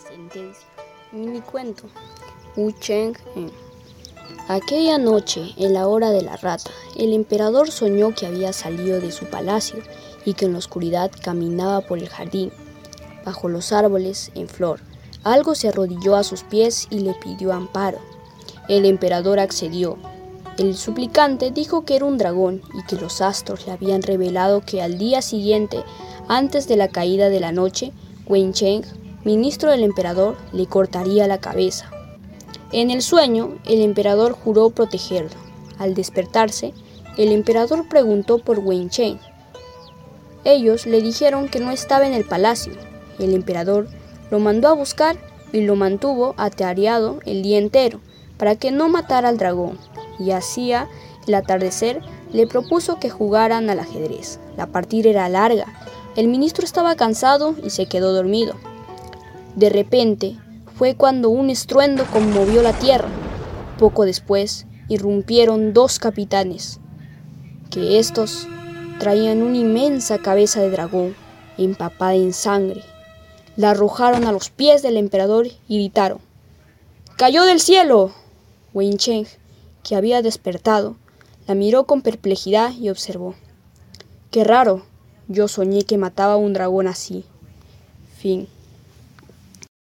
sentencia. Mini cuento. Wu Cheng En. Aquella noche, en la hora de la rata, el emperador soñó que había salido de su palacio y que en la oscuridad caminaba por el jardín, bajo los árboles en flor. Algo se arrodilló a sus pies y le pidió amparo. El emperador accedió. El suplicante dijo que era un dragón y que los astros le habían revelado que al día siguiente, antes de la caída de la noche, Wen Cheng ministro del emperador, le cortaría la cabeza. En el sueño, el emperador juró protegerlo. Al despertarse, el emperador preguntó por Chen. Ellos le dijeron que no estaba en el palacio. El emperador lo mandó a buscar y lo mantuvo ateareado el día entero para que no matara al dragón. Y hacía el atardecer le propuso que jugaran al ajedrez. La partida era larga. El ministro estaba cansado y se quedó dormido. De repente fue cuando un estruendo conmovió la tierra. Poco después irrumpieron dos capitanes, que estos traían una inmensa cabeza de dragón empapada en sangre. La arrojaron a los pies del emperador y gritaron: ¡Cayó del cielo! Wen Cheng, que había despertado, la miró con perplejidad y observó: ¡Qué raro! Yo soñé que mataba a un dragón así. Fin.